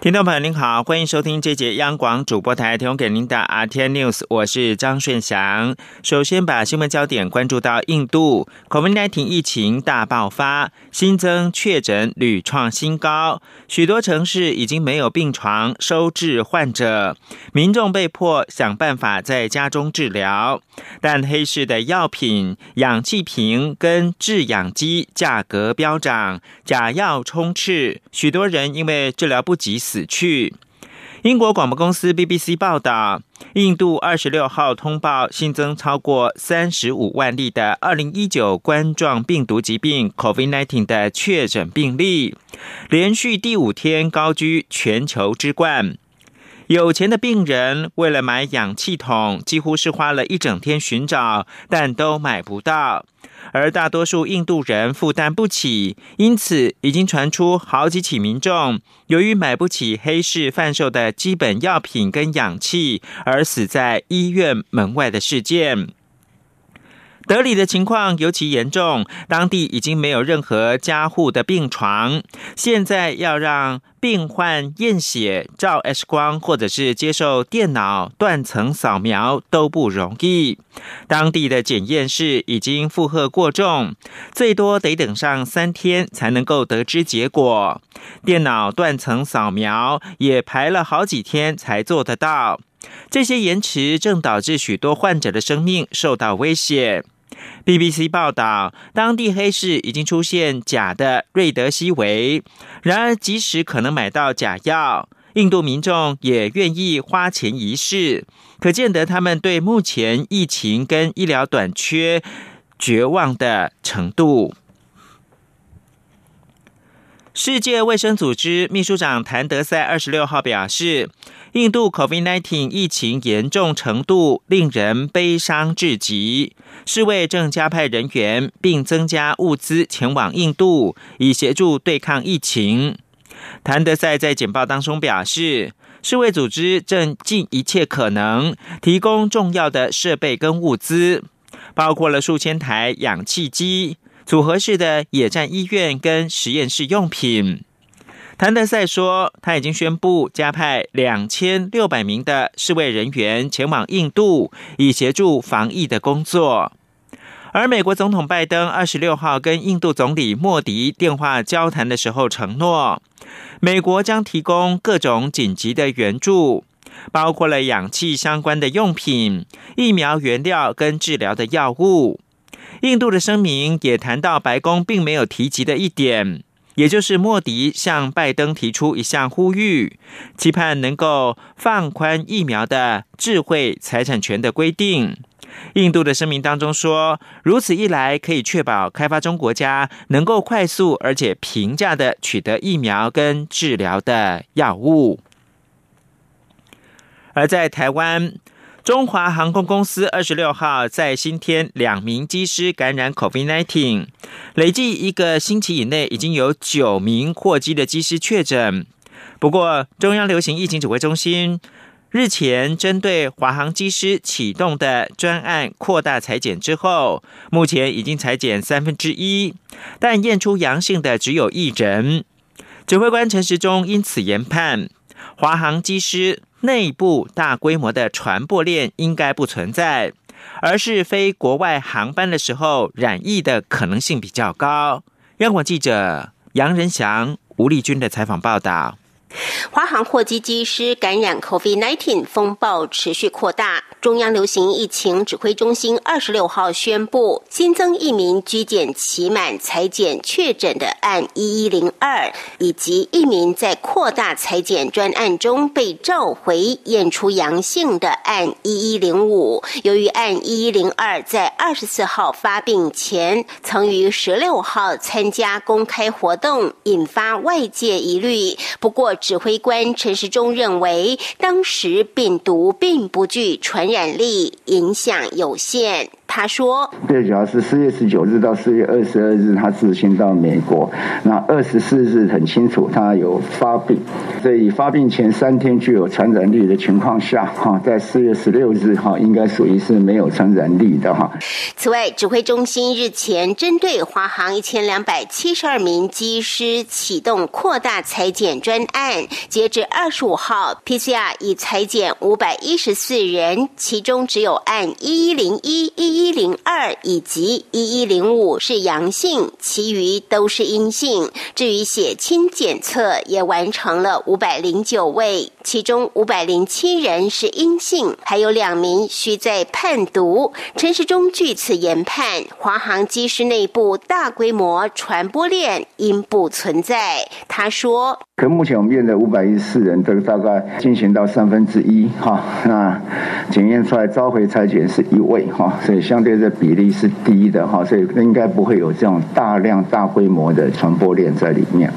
听众朋友您好，欢迎收听这节央广主播台提供给您的 RT News，我是张顺祥。首先把新闻焦点关注到印度，COVID-19 疫情大爆发，新增确诊屡创新高，许多城市已经没有病床收治患者，民众被迫想办法在家中治疗。但黑市的药品、氧气瓶跟制氧机价格飙涨，假药充斥，许多人因为治疗不及死去。英国广播公司 BBC 报道，印度二十六号通报新增超过三十五万例的二零一九冠状病毒疾病 （COVID-19） 的确诊病例，连续第五天高居全球之冠。有钱的病人为了买氧气筒，几乎是花了一整天寻找，但都买不到。而大多数印度人负担不起，因此已经传出好几起民众由于买不起黑市贩售的基本药品跟氧气，而死在医院门外的事件。德里的情况尤其严重，当地已经没有任何加护的病床。现在要让病患验血、照 X 光，或者是接受电脑断层扫描都不容易。当地的检验室已经负荷过重，最多得等上三天才能够得知结果。电脑断层扫描也排了好几天才做得到。这些延迟正导致许多患者的生命受到威胁。BBC 报道，当地黑市已经出现假的瑞德西韦。然而，即使可能买到假药，印度民众也愿意花钱一试，可见得他们对目前疫情跟医疗短缺绝望的程度。世界卫生组织秘书长谭德赛二十六号表示，印度 COVID-19 疫情严重程度令人悲伤至极。世卫正加派人员并增加物资前往印度，以协助对抗疫情。谭德赛在简报当中表示，世卫组织正尽一切可能提供重要的设备跟物资，包括了数千台氧气机。组合式的野战医院跟实验室用品。谭德赛说，他已经宣布加派两千六百名的世卫人员前往印度，以协助防疫的工作。而美国总统拜登二十六号跟印度总理莫迪电话交谈的时候承诺，美国将提供各种紧急的援助，包括了氧气相关的用品、疫苗原料跟治疗的药物。印度的声明也谈到白宫并没有提及的一点，也就是莫迪向拜登提出一项呼吁，期盼能够放宽疫苗的智慧财产权的规定。印度的声明当中说，如此一来可以确保开发中国家能够快速而且平价的取得疫苗跟治疗的药物。而在台湾。中华航空公司二十六号在新添两名机师感染 COVID-19，累计一个星期以内已经有九名货机的机师确诊。不过，中央流行疫情指挥中心日前针对华航机师启动的专案扩大裁剪之后，目前已经裁剪三分之一，但验出阳性的只有一人。指挥官陈时中因此研判，华航机师。内部大规模的传播链应该不存在，而是飞国外航班的时候染疫的可能性比较高。央广记者杨仁祥、吴丽君的采访报道。华航货机机师感染 COVID-19 风暴持续扩大，中央流行疫情指挥中心二十六号宣布新增一名居检期满裁检确诊的案一一零二，以及一名在扩大裁检专案中被召回验出阳性的案一一零五。由于案一一零二在二十四号发病前曾于十六号参加公开活动，引发外界疑虑。不过。指挥官陈时中认为，当时病毒并不具传感染力，影响有限。他说：“最，主要是四月十九日到四月二十二日，他自行到美国。那二十四日很清楚，他有发病。所以发病前三天具有传染力的情况下，哈，在四月十六日哈，应该属于是没有传染力的哈。此外，指挥中心日前针对华航一千两百七十二名机师启动扩大裁减专案，截至二十五号，PCR 已裁减五百一十四人，其中只有按一一零一一。一零二以及一一零五是阳性，其余都是阴性。至于血清检测，也完成了五百零九位，其中五百零七人是阴性，还有两名需在判读。陈时中据此研判，华航机师内部大规模传播链应不存在。他说：“可目前我们验的五百一十四人，这个大概进行到三分之一哈，那检验出来召回裁剪是一位哈，所以。”相对的比例是低的哈，所以应该不会有这种大量大规模的传播链在里面。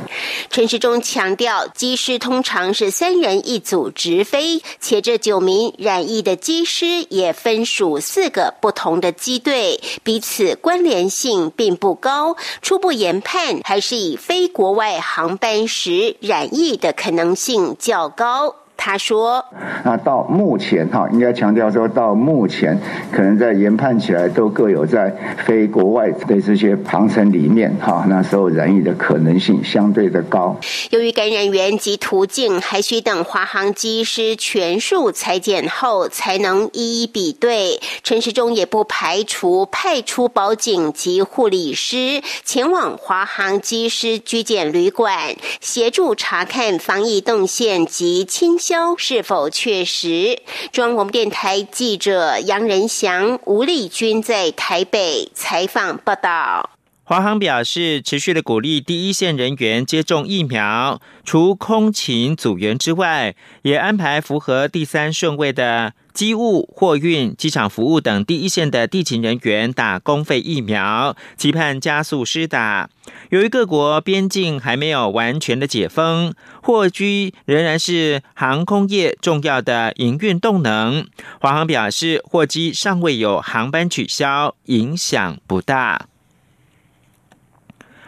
陈时中强调，机师通常是三人一组直飞，且这九名染疫的机师也分属四个不同的机队，彼此关联性并不高。初步研判，还是以飞国外航班时染疫的可能性较高。他说：“那到目前哈，应该强调说到目前，可能在研判起来都各有在非国外的这些航程里面哈，那时候染疫的可能性相对的高。由于感染源及途径还需等华航机师全数裁剪后才能一一比对，陈时中也不排除派出保警及护理师前往华航机师居检旅馆，协助查看防疫动线及清。”是否确实？中央广播电台记者杨仁祥、吴丽君在台北采访报道。华航表示，持续的鼓励第一线人员接种疫苗，除空勤组员之外，也安排符合第三顺位的。机务、货运、机场服务等第一线的地勤人员打公费疫苗，期盼加速施打。由于各国边境还没有完全的解封，货机仍然是航空业重要的营运动能。华航表示，货机尚未有航班取消，影响不大。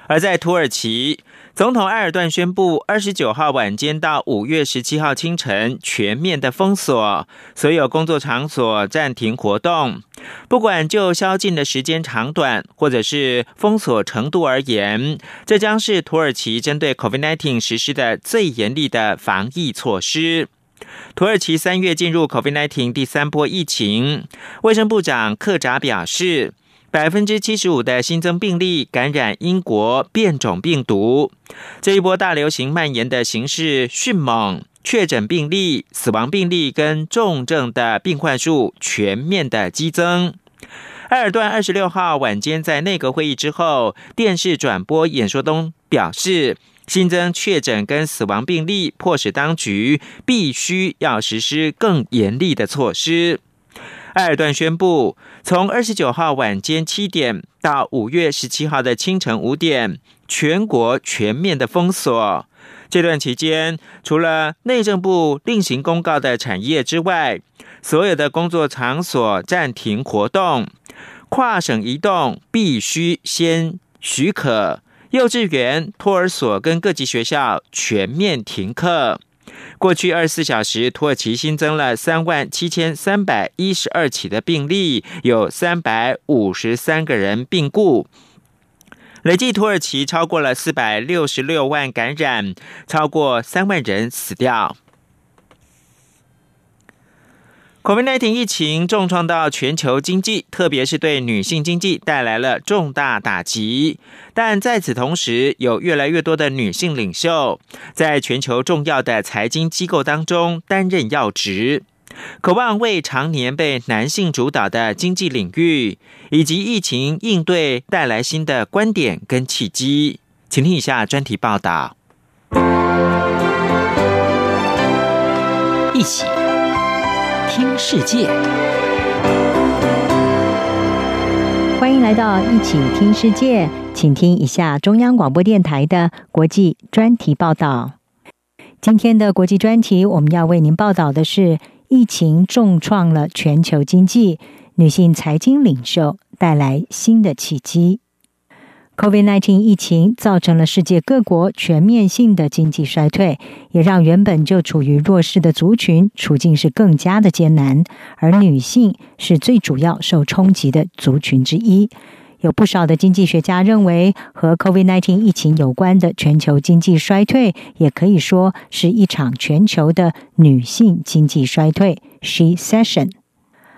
而在土耳其。总统埃尔段宣布，二十九号晚间到五月十七号清晨全面的封锁，所有工作场所暂停活动。不管就宵禁的时间长短，或者是封锁程度而言，这将是土耳其针对 COVID-19 实施的最严厉的防疫措施。土耳其三月进入 COVID-19 第三波疫情，卫生部长克扎表示。百分之七十五的新增病例感染英国变种病毒，这一波大流行蔓延的形势迅猛，确诊病例、死亡病例跟重症的病患数全面的激增。埃尔段二十六号晚间在内阁会议之后，电视转播演说中表示，新增确诊跟死亡病例迫使当局必须要实施更严厉的措施。埃尔段宣布，从二十九号晚间七点到五月十七号的清晨五点，全国全面的封锁。这段期间，除了内政部另行公告的产业之外，所有的工作场所暂停活动，跨省移动必须先许可。幼稚园、托儿所跟各级学校全面停课。过去二十四小时，土耳其新增了三万七千三百一十二起的病例，有三百五十三个人病故，累计土耳其超过了四百六十六万感染，超过三万人死掉。COVID-19 疫情重创到全球经济，特别是对女性经济带来了重大打击。但在此同时，有越来越多的女性领袖在全球重要的财经机构当中担任要职，渴望为常年被男性主导的经济领域以及疫情应对带来新的观点跟契机。请听以下专题报道。一起。听世界，欢迎来到一起听世界，请听一下中央广播电台的国际专题报道。今天的国际专题，我们要为您报道的是：疫情重创了全球经济，女性财经领袖带来新的契机。COVID-19 疫情造成了世界各国全面性的经济衰退，也让原本就处于弱势的族群处境是更加的艰难，而女性是最主要受冲击的族群之一。有不少的经济学家认为，和 COVID-19 疫情有关的全球经济衰退，也可以说是一场全球的女性经济衰退 （She Session）。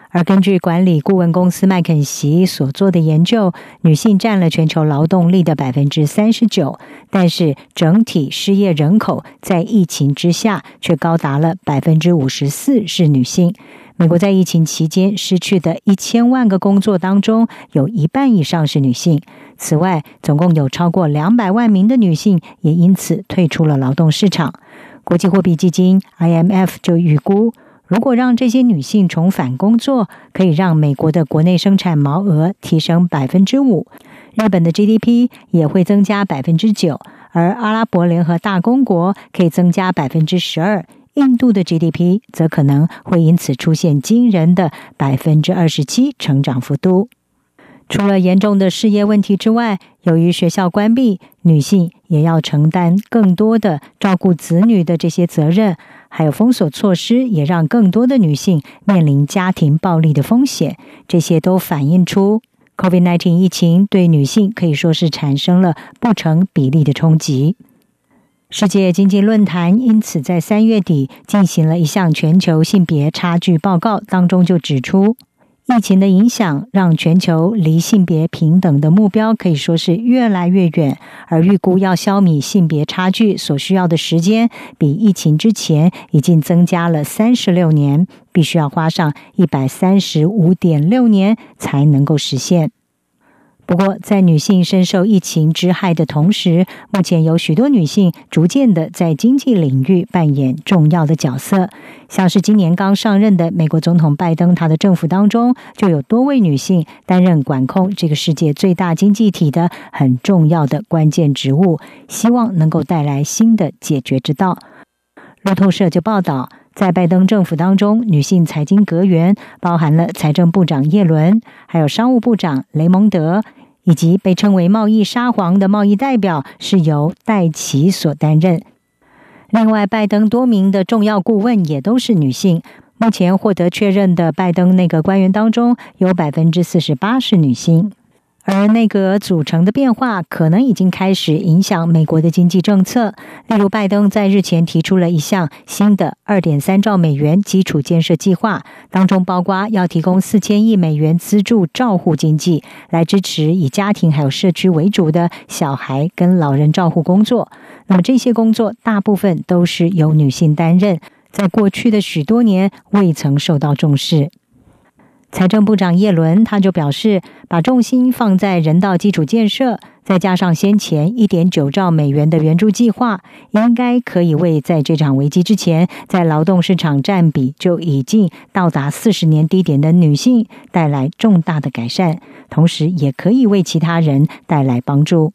而根据管理顾问公司麦肯锡所做的研究，女性占了全球劳动力的百分之三十九，但是整体失业人口在疫情之下却高达了百分之五十四是女性。美国在疫情期间失去的一千万个工作当中，有一半以上是女性。此外，总共有超过两百万名的女性也因此退出了劳动市场。国际货币基金 IMF 就预估。如果让这些女性重返工作，可以让美国的国内生产毛额提升百分之五，日本的 GDP 也会增加百分之九，而阿拉伯联合大公国可以增加百分之十二，印度的 GDP 则可能会因此出现惊人的百分之二十七成长幅度。除了严重的事业问题之外，由于学校关闭，女性也要承担更多的照顾子女的这些责任。还有封锁措施，也让更多的女性面临家庭暴力的风险。这些都反映出 COVID-19 疫情对女性可以说是产生了不成比例的冲击。世界经济论坛因此在三月底进行了一项全球性别差距报告，当中就指出。疫情的影响让全球离性别平等的目标可以说是越来越远，而预估要消弭性别差距所需要的时间，比疫情之前已经增加了三十六年，必须要花上一百三十五点六年才能够实现。不过，在女性深受疫情之害的同时，目前有许多女性逐渐的在经济领域扮演重要的角色。像是今年刚上任的美国总统拜登，他的政府当中就有多位女性担任管控这个世界最大经济体的很重要的关键职务，希望能够带来新的解决之道。路透社就报道，在拜登政府当中，女性财经阁员包含了财政部长耶伦，还有商务部长雷蒙德。以及被称为“贸易沙皇”的贸易代表是由戴奇所担任。另外，拜登多名的重要顾问也都是女性。目前获得确认的拜登那个官员当中，有百分之四十八是女性。而内阁组成的变化可能已经开始影响美国的经济政策。例如，拜登在日前提出了一项新的二点三兆美元基础建设计划，当中包括要提供四千亿美元资助照护经济，来支持以家庭还有社区为主的小孩跟老人照护工作。那么这些工作大部分都是由女性担任，在过去的许多年未曾受到重视。财政部长叶伦他就表示，把重心放在人道基础建设，再加上先前一点九兆美元的援助计划，应该可以为在这场危机之前，在劳动市场占比就已经到达四十年低点的女性带来重大的改善，同时也可以为其他人带来帮助。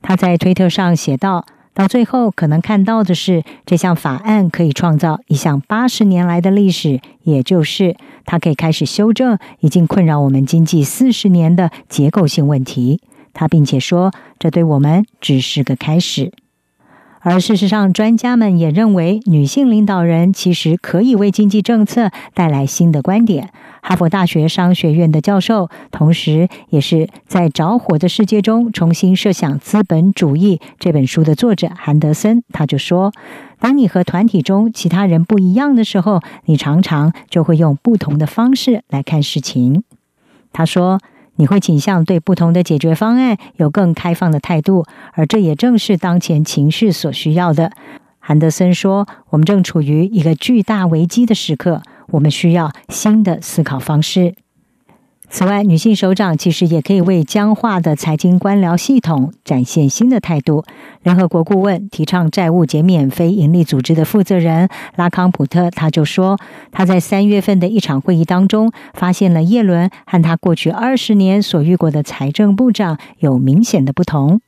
他在推特上写道。到最后，可能看到的是，这项法案可以创造一项八十年来的历史，也就是它可以开始修正已经困扰我们经济四十年的结构性问题。他并且说，这对我们只是个开始。而事实上，专家们也认为，女性领导人其实可以为经济政策带来新的观点。哈佛大学商学院的教授，同时也是在《着火的世界中重新设想资本主义》这本书的作者韩德森，他就说：“当你和团体中其他人不一样的时候，你常常就会用不同的方式来看事情。”他说。你会倾向对不同的解决方案有更开放的态度，而这也正是当前情势所需要的。韩德森说：“我们正处于一个巨大危机的时刻，我们需要新的思考方式。”此外，女性首长其实也可以为僵化的财经官僚系统展现新的态度。联合国顾问、提倡债务减免非营利组织的负责人拉康普特他就说，他在三月份的一场会议当中，发现了叶伦和他过去二十年所遇过的财政部长有明显的不同。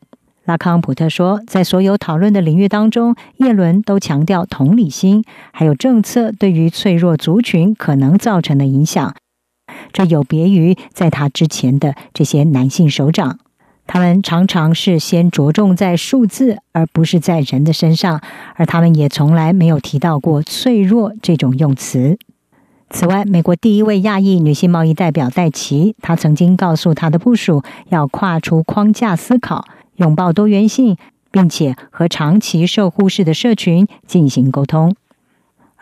拉康普特说，在所有讨论的领域当中，叶伦都强调同理心，还有政策对于脆弱族群可能造成的影响。这有别于在他之前的这些男性首长。他们常常是先着重在数字，而不是在人的身上，而他们也从来没有提到过“脆弱”这种用词。此外，美国第一位亚裔女性贸易代表戴奇，她曾经告诉她的部属，要跨出框架思考，拥抱多元性，并且和长期受忽视的社群进行沟通。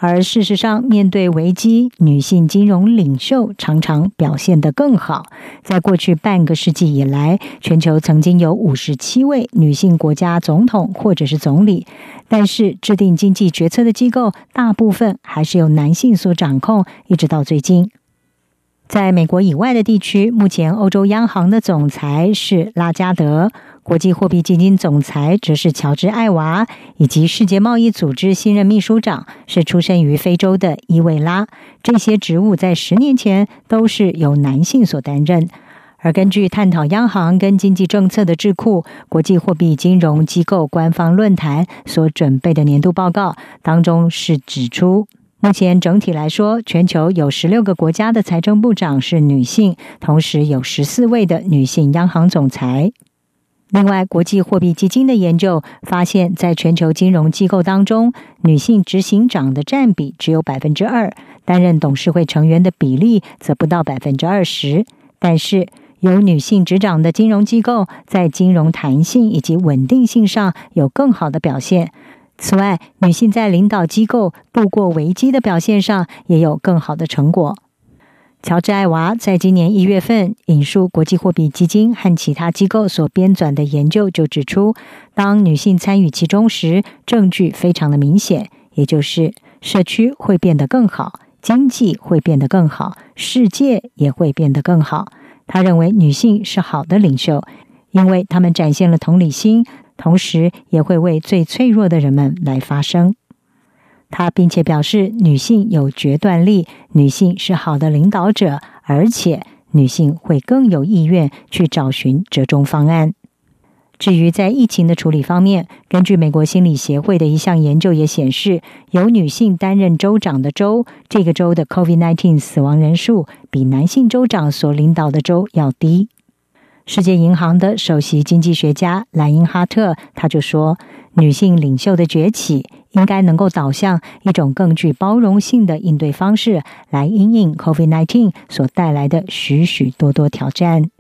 而事实上，面对危机，女性金融领袖常常表现得更好。在过去半个世纪以来，全球曾经有五十七位女性国家总统或者是总理，但是制定经济决策的机构大部分还是由男性所掌控，一直到最近。在美国以外的地区，目前欧洲央行的总裁是拉加德。国际货币基金总裁则是乔治·艾娃，以及世界贸易组织新任秘书长是出生于非洲的伊维拉。这些职务在十年前都是由男性所担任。而根据探讨央行跟经济政策的智库国际货币金融机构官方论坛所准备的年度报告当中，是指出，目前整体来说，全球有十六个国家的财政部长是女性，同时有十四位的女性央行总裁。另外，国际货币基金的研究发现，在全球金融机构当中，女性执行长的占比只有百分之二，担任董事会成员的比例则不到百分之二十。但是，有女性执掌的金融机构在金融弹性以及稳定性上有更好的表现。此外，女性在领导机构度过危机的表现上也有更好的成果。乔治·艾娃在今年一月份引述国际货币基金和其他机构所编纂的研究，就指出，当女性参与其中时，证据非常的明显，也就是社区会变得更好，经济会变得更好，世界也会变得更好。他认为女性是好的领袖，因为他们展现了同理心，同时也会为最脆弱的人们来发声。他并且表示，女性有决断力，女性是好的领导者，而且女性会更有意愿去找寻折中方案。至于在疫情的处理方面，根据美国心理协会的一项研究也显示，由女性担任州长的州，这个州的 COVID-19 死亡人数比男性州长所领导的州要低。世界银行的首席经济学家莱因哈特他就说，女性领袖的崛起。应该能够导向一种更具包容性的应对方式，来应应 COVID-19 所带来的许许多多挑战。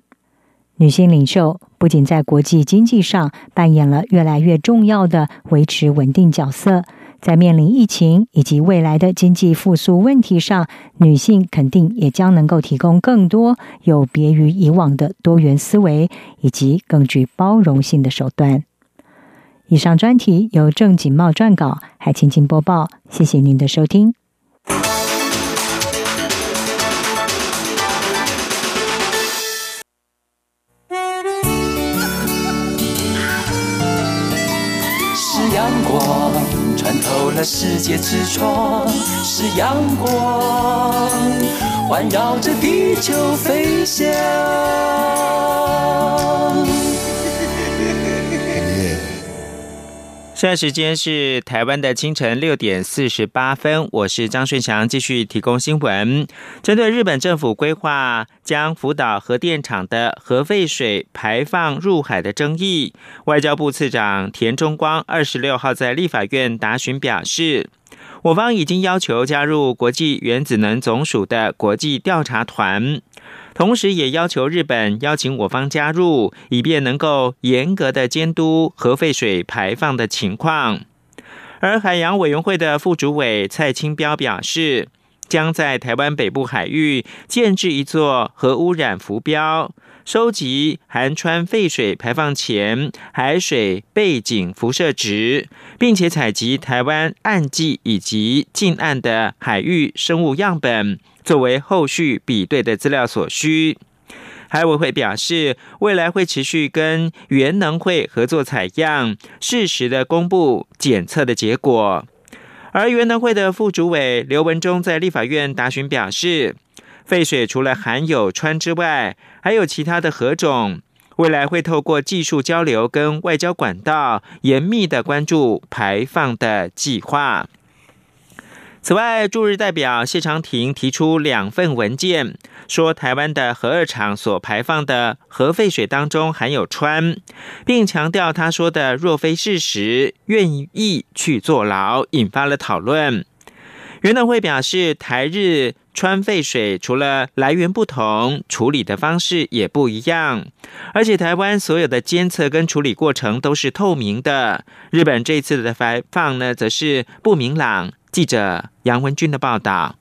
女性领袖不仅在国际经济上扮演了越来越重要的维持稳定角色，在面临疫情以及未来的经济复苏问题上，女性肯定也将能够提供更多有别于以往的多元思维以及更具包容性的手段。以上专题由郑锦茂撰稿，海青青播报。谢谢您的收听。是阳光穿透了世界之窗，是阳光环绕着地球飞翔。现在时间是台湾的清晨六点四十八分，我是张顺祥，继续提供新闻。针对日本政府规划将福岛核电厂的核废水排放入海的争议，外交部次长田中光二十六号在立法院答询表示，我方已经要求加入国际原子能总署的国际调查团。同时，也要求日本邀请我方加入，以便能够严格的监督核废水排放的情况。而海洋委员会的副主委蔡清标表示，将在台湾北部海域建置一座核污染浮标，收集含川废水排放前海水背景辐射值，并且采集台湾岸际以及近岸的海域生物样本。作为后续比对的资料所需，海委会表示，未来会持续跟原能会合作采样，适时的公布检测的结果。而原能会的副主委刘文忠在立法院答询表示，废水除了含有氚之外，还有其他的核种，未来会透过技术交流跟外交管道，严密的关注排放的计划。此外，驻日代表谢长廷提出两份文件，说台湾的核二厂所排放的核废水当中含有氚，并强调他说的若非事实，愿意去坐牢，引发了讨论。元能会表示，台日川废水除了来源不同，处理的方式也不一样，而且台湾所有的监测跟处理过程都是透明的。日本这次的排放呢，则是不明朗。记者杨文军的报道。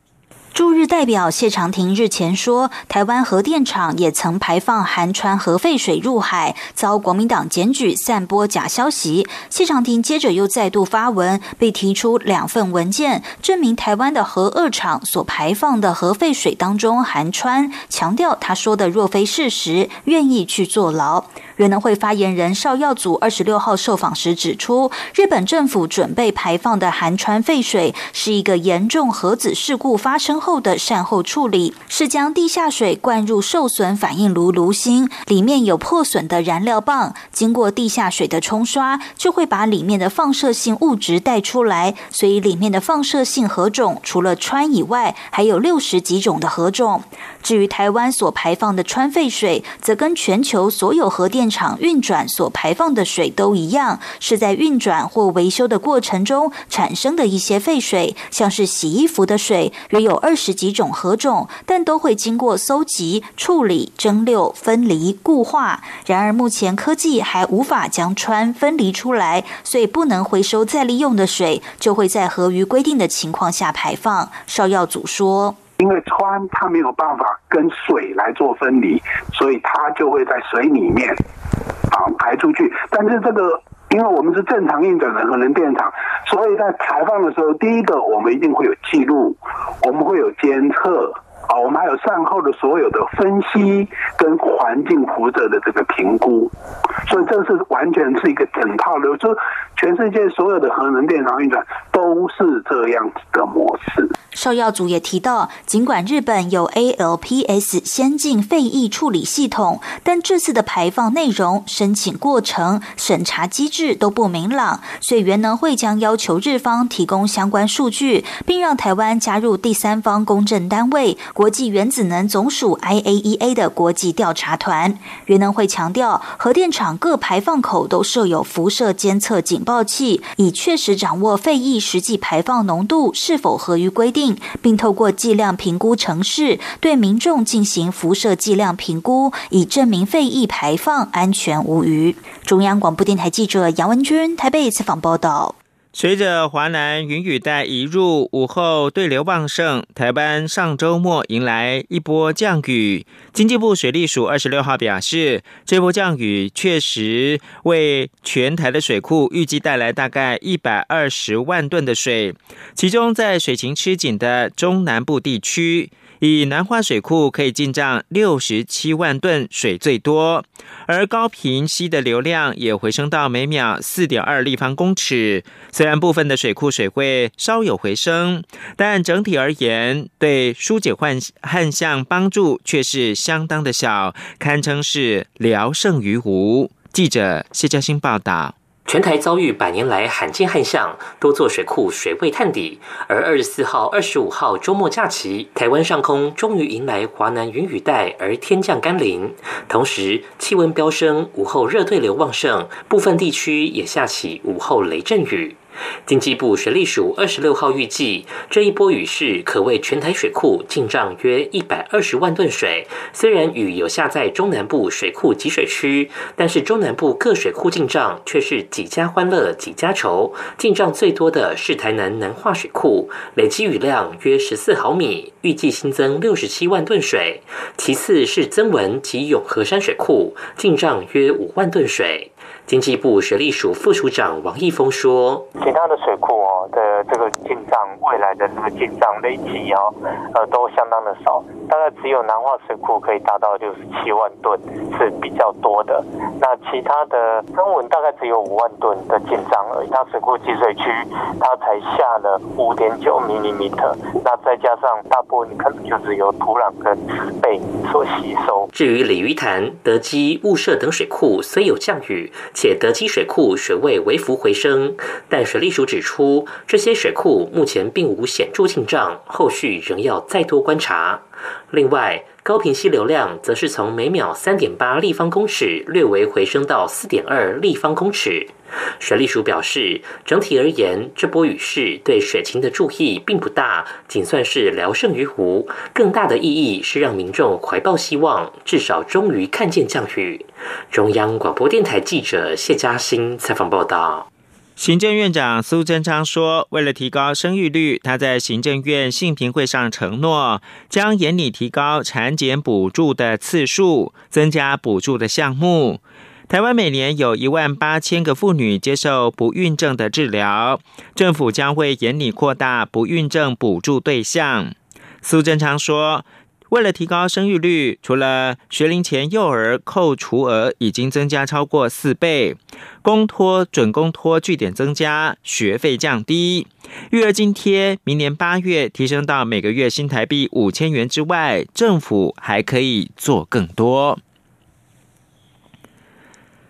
驻日代表谢长廷日前说，台湾核电厂也曾排放含川核废水入海，遭国民党检举散播假消息。谢长廷接着又再度发文，被提出两份文件，证明台湾的核二厂所排放的核废水当中含川，强调他说的若非事实，愿意去坐牢。原能会发言人邵耀祖二十六号受访时指出，日本政府准备排放的含川废水是一个严重核子事故发生后的善后处理，是将地下水灌入受损反应炉炉心，里面有破损的燃料棒，经过地下水的冲刷，就会把里面的放射性物质带出来，所以里面的放射性核种除了氚以外，还有六十几种的核种。至于台湾所排放的氚废水，则跟全球所有核电厂运转所排放的水都一样，是在运转或维修的过程中产生的一些废水，像是洗衣服的水，约有二十几种核种，但都会经过搜集、处理、蒸馏、分离、固化。然而目前科技还无法将氚分离出来，所以不能回收再利用的水，就会在合于规定的情况下排放。邵耀祖说。因为氚它没有办法跟水来做分离，所以它就会在水里面啊排出去。但是这个，因为我们是正常运转的核能电厂，所以在排放的时候，第一个我们一定会有记录，我们会有监测啊，我们还有善后的所有的分析跟环境辐射的这个评估。所以这是完全是一个整套的，就全世界所有的核能电厂运转都是这样子的模式。邵耀祖也提到，尽管日本有 ALPS 先进废液处理系统，但这次的排放内容、申请过程、审查机制都不明朗，所以原能会将要求日方提供相关数据，并让台湾加入第三方公证单位国际原子能总署 IAEA 的国际调查团。原能会强调，核电厂各排放口都设有辐射监测警报器，以确实掌握废液实际排放浓度是否合于规定。并透过剂量评估程式对民众进行辐射剂量评估，以证明废液排放安全无虞。中央广播电台记者杨文君台北采访报道。随着华南云雨带移入，午后对流旺盛，台湾上周末迎来一波降雨。经济部水利署二十六号表示，这波降雨确实为全台的水库预计带来大概一百二十万吨的水，其中在水情吃紧的中南部地区。以南化水库可以进账六十七万吨水最多，而高频溪的流量也回升到每秒四点二立方公尺。虽然部分的水库水位稍有回升，但整体而言，对疏解旱旱象帮助却是相当的小，堪称是聊胜于无。记者谢嘉欣报道。全台遭遇百年来罕见旱象，多座水库水位探底。而二十四号、二十五号周末假期，台湾上空终于迎来华南云雨带，而天降甘霖。同时，气温飙升，午后热对流旺盛，部分地区也下起午后雷阵雨。经济部水利署二十六号预计，这一波雨势可为全台水库进账约一百二十万吨水。虽然雨有下在中南部水库集水区，但是中南部各水库进账却是几家欢乐几家愁。进账最多的是台南南化水库，累积雨量约十四毫米，预计新增六十七万吨水。其次是增文及永和山水库，进账约五万吨水。经济部水利署副署长王义峰说：“其他的水库哦的这个进账，未来的这个进账累积哦，呃，都相当的少，大概只有南化水库可以达到六十七万吨，是比较多的。那其他的增文大概只有五万吨的进账而已。它水库集水区，它才下了五点九毫米特，那再加上大部分可能就是由土壤跟植被所吸收。至于鲤鱼潭、德基、雾社等水库，虽有降雨。”且德基水库水位微幅回升，但水利署指出，这些水库目前并无显著进账，后续仍要再多观察。另外，高频溪流量则是从每秒三点八立方公尺略微回升到四点二立方公尺。水利署表示，整体而言，这波雨势对水情的注意并不大，仅算是聊胜于无。更大的意义是让民众怀抱希望，至少终于看见降雨。中央广播电台记者谢嘉欣采访报道。行政院长苏贞昌说：“为了提高生育率，他在行政院性评会上承诺，将严厉提高产检补助的次数，增加补助的项目。台湾每年有一万八千个妇女接受不孕症的治疗，政府将会严厉扩大不孕症补助对象。”苏贞昌说。为了提高生育率，除了学龄前幼儿扣除额已经增加超过四倍，公托、准公托据点增加，学费降低，育儿津贴明年八月提升到每个月新台币五千元之外，政府还可以做更多。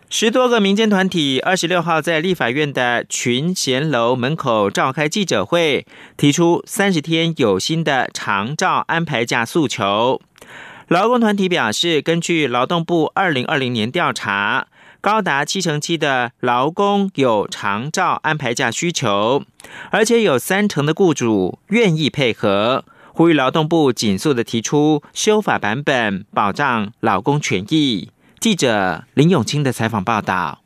十多个民间团体二十六号在立法院的群贤楼门口召开记者会，提出三十天有薪的长照安排假诉求。劳工团体表示，根据劳动部二零二零年调查，高达七成七的劳工有长照安排假需求，而且有三成的雇主愿意配合，呼吁劳动部紧速的提出修法版本，保障劳工权益。记者林永清的采访报道。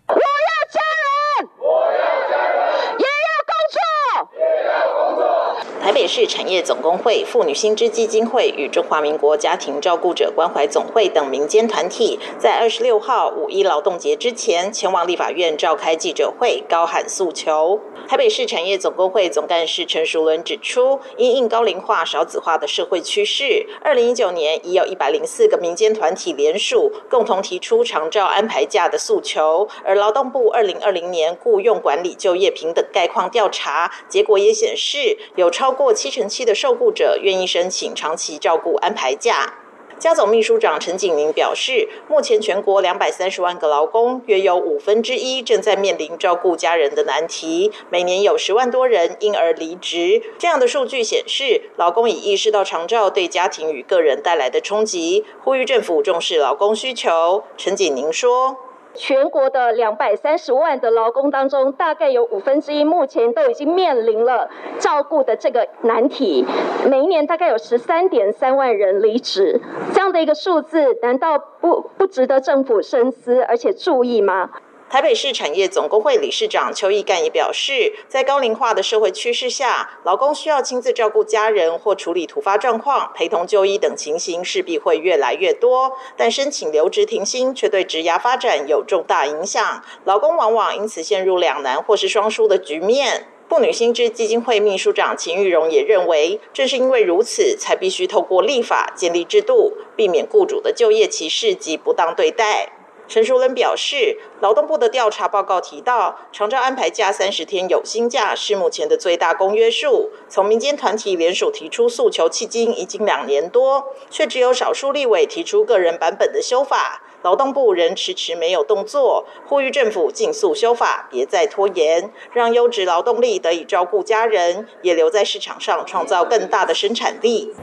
台北市产业总工会、妇女新知基金会与中华民国家庭照顾者关怀总会等民间团体，在二十六号五一劳动节之前，前往立法院召开记者会，高喊诉求。台北市产业总工会总干事陈淑伦指出，因应高龄化、少子化的社会趋势，二零一九年已有一百零四个民间团体联署，共同提出长照安排假的诉求。而劳动部二零二零年雇用管理就业平等概况调查结果也显示，有超过七成七的受雇者愿意申请长期照顾安排假。家总秘书长陈景明表示，目前全国两百三十万个劳工，约有五分之一正在面临照顾家人的难题，每年有十万多人因而离职。这样的数据显示，劳工已意识到长照对家庭与个人带来的冲击，呼吁政府重视劳工需求。陈景宁说。全国的两百三十万的劳工当中，大概有五分之一目前都已经面临了照顾的这个难题。每一年大概有十三点三万人离职，这样的一个数字，难道不不值得政府深思而且注意吗？台北市产业总工会理事长邱义干也表示，在高龄化的社会趋势下，劳工需要亲自照顾家人或处理突发状况、陪同就医等情形势必会越来越多。但申请留职停薪却对职涯发展有重大影响，劳工往往因此陷入两难或是双输的局面。妇女薪资基金会秘书长秦玉荣也认为，正是因为如此，才必须透过立法建立制度，避免雇主的就业歧视及不当对待。陈淑伦表示，劳动部的调查报告提到，长照安排假三十天有薪假是目前的最大公约数。从民间团体联署提出诉求迄今已经两年多，却只有少数立委提出个人版本的修法。劳动部仍迟迟没有动作，呼吁政府尽速修法，别再拖延，让优质劳动力得以照顾家人，也留在市场上创造更大的生产力。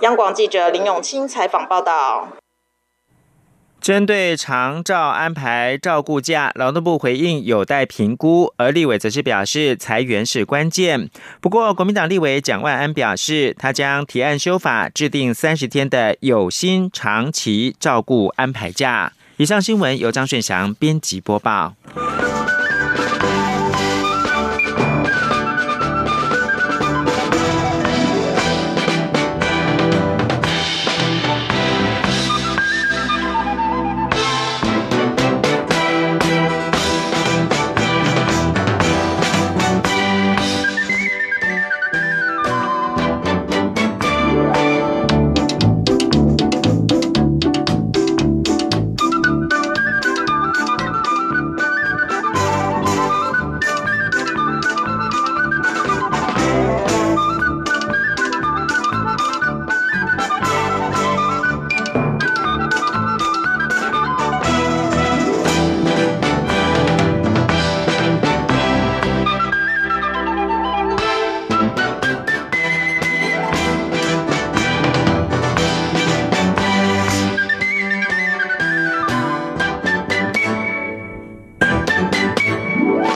央广记者林永清采访报道。针对长照安排照顾假，劳动部回应有待评估，而立委则是表示裁员是关键。不过，国民党立委蒋万安表示，他将提案修法，制定三十天的有薪长期照顾安排假。以上新闻由张顺祥编辑播报。